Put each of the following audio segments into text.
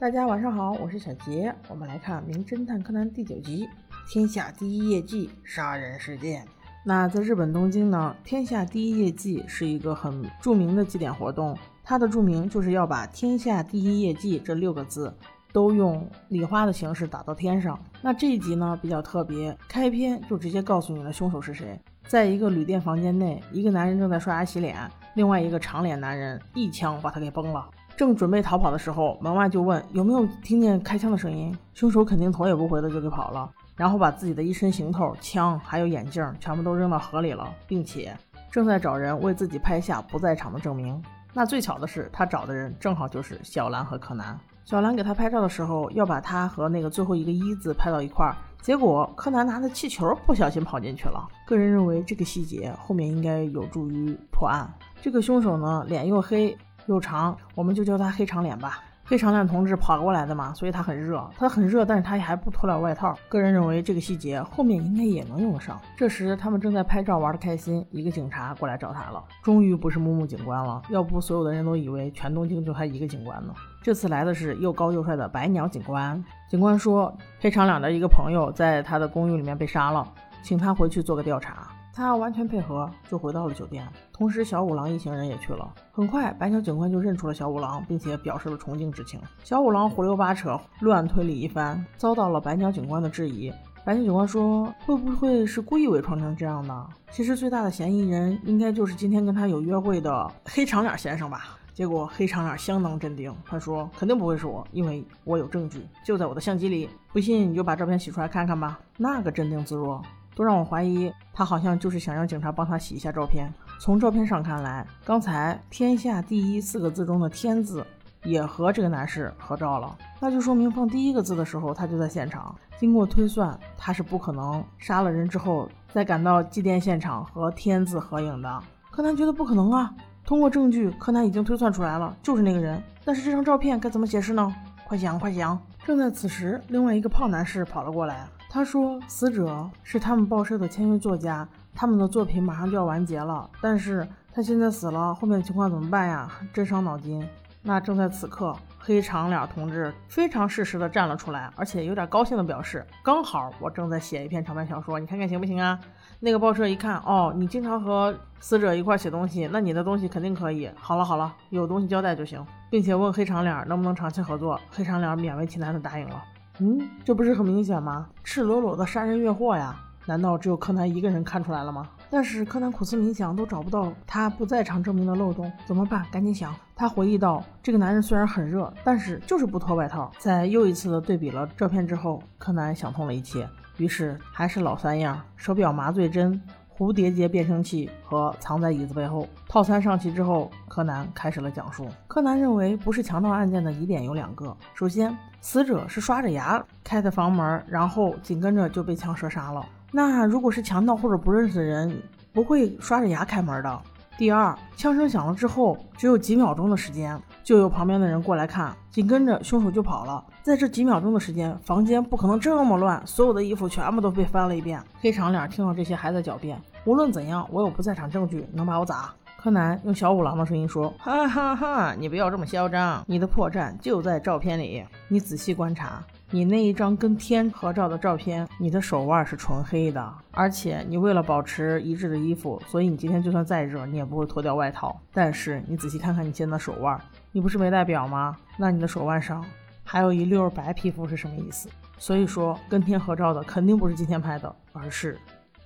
大家晚上好，我是小杰，我们来看《名侦探柯南》第九集《天下第一业绩杀人事件》。那在日本东京呢，天下第一业绩是一个很著名的祭典活动，它的著名就是要把“天下第一业绩”这六个字都用礼花的形式打到天上。那这一集呢比较特别，开篇就直接告诉你了凶手是谁。在一个旅店房间内，一个男人正在刷牙洗脸，另外一个长脸男人一枪把他给崩了。正准备逃跑的时候，门外就问有没有听见开枪的声音。凶手肯定头也不回的就给跑了，然后把自己的一身行头、枪还有眼镜全部都扔到河里了，并且正在找人为自己拍下不在场的证明。那最巧的是，他找的人正好就是小兰和柯南。小兰给他拍照的时候，要把他和那个最后一个一字拍到一块儿。结果柯南拿着气球不小心跑进去了。个人认为这个细节后面应该有助于破案。这个凶手呢，脸又黑又长，我们就叫他黑长脸吧。黑长脸同志跑过来的嘛，所以他很热，他很热，但是他还不脱了外套。个人认为这个细节后面应该也能用得上。这时他们正在拍照玩的开心，一个警察过来找他了。终于不是木木警官了，要不所有的人都以为全东京就他一个警官呢。这次来的是又高又帅的白鸟警官。警官说，黑长脸的一个朋友在他的公寓里面被杀了，请他回去做个调查。他完全配合，就回到了酒店。同时，小五郎一行人也去了。很快，白鸟警官就认出了小五郎，并且表示了崇敬之情。小五郎胡溜八扯，乱推理一番，遭到了白鸟警官的质疑。白鸟警官说：“会不会是故意伪装成这样的？其实最大的嫌疑人应该就是今天跟他有约会的黑长脸先生吧？”结果黑长脸相当镇定，他说：“肯定不会是我，因为我有证据，就在我的相机里。不信你就把照片洗出来看看吧。”那个镇定自若。都让我怀疑，他好像就是想让警察帮他洗一下照片。从照片上看来，刚才“天下第一”四个字中的“天”字也和这个男士合照了，那就说明放第一个字的时候他就在现场。经过推算，他是不可能杀了人之后再赶到祭奠现场和“天”字合影的。柯南觉得不可能啊！通过证据，柯南已经推算出来了，就是那个人。但是这张照片该怎么解释呢？快想，快想！正在此时，另外一个胖男士跑了过来。他说：“死者是他们报社的签约作家，他们的作品马上就要完结了。但是他现在死了，后面的情况怎么办呀？真伤脑筋。”那正在此刻，黑长脸同志非常适时的站了出来，而且有点高兴的表示：“刚好我正在写一篇长篇小说，你看看行不行啊？”那个报社一看，哦，你经常和死者一块写东西，那你的东西肯定可以。好了好了，有东西交代就行，并且问黑长脸能不能长期合作。黑长脸勉为其难的答应了。嗯，这不是很明显吗？赤裸裸的杀人越货呀！难道只有柯南一个人看出来了吗？但是柯南苦思冥想都找不到他不在场证明的漏洞，怎么办？赶紧想。他回忆到，这个男人虽然很热，但是就是不脱外套。在又一次的对比了照片之后，柯南想通了一切，于是还是老三样：手表麻醉针。蝴蝶结变声器和藏在椅子背后。套餐上齐之后，柯南开始了讲述。柯南认为，不是强盗案件的疑点有两个：首先，死者是刷着牙开的房门，然后紧跟着就被枪射杀了。那如果是强盗或者不认识的人，不会刷着牙开门的。第二，枪声响了之后，只有几秒钟的时间。就有旁边的人过来看，紧跟着凶手就跑了。在这几秒钟的时间，房间不可能这么乱，所有的衣服全部都被翻了一遍。黑长脸听到这些还在狡辩，无论怎样，我有不在场证据，能把我咋？柯南用小五郎的声音说：“哈哈哈，你不要这么嚣张，你的破绽就在照片里。你仔细观察。”你那一张跟天合照的照片，你的手腕是纯黑的，而且你为了保持一致的衣服，所以你今天就算再热，你也不会脱掉外套。但是你仔细看看你现在的手腕，你不是没戴表吗？那你的手腕上还有一溜白皮肤是什么意思？所以说跟天合照的肯定不是今天拍的，而是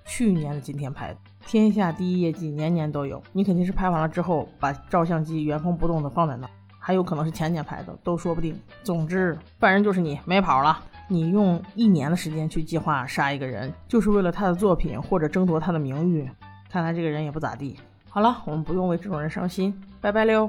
去年的今天拍的。天下第一业绩年年都有，你肯定是拍完了之后把照相机原封不动的放在那。还有可能是前年拍的，都说不定。总之，犯人就是你，没跑了。你用一年的时间去计划杀一个人，就是为了他的作品或者争夺他的名誉。看来这个人也不咋地。好了，我们不用为这种人伤心。拜拜溜。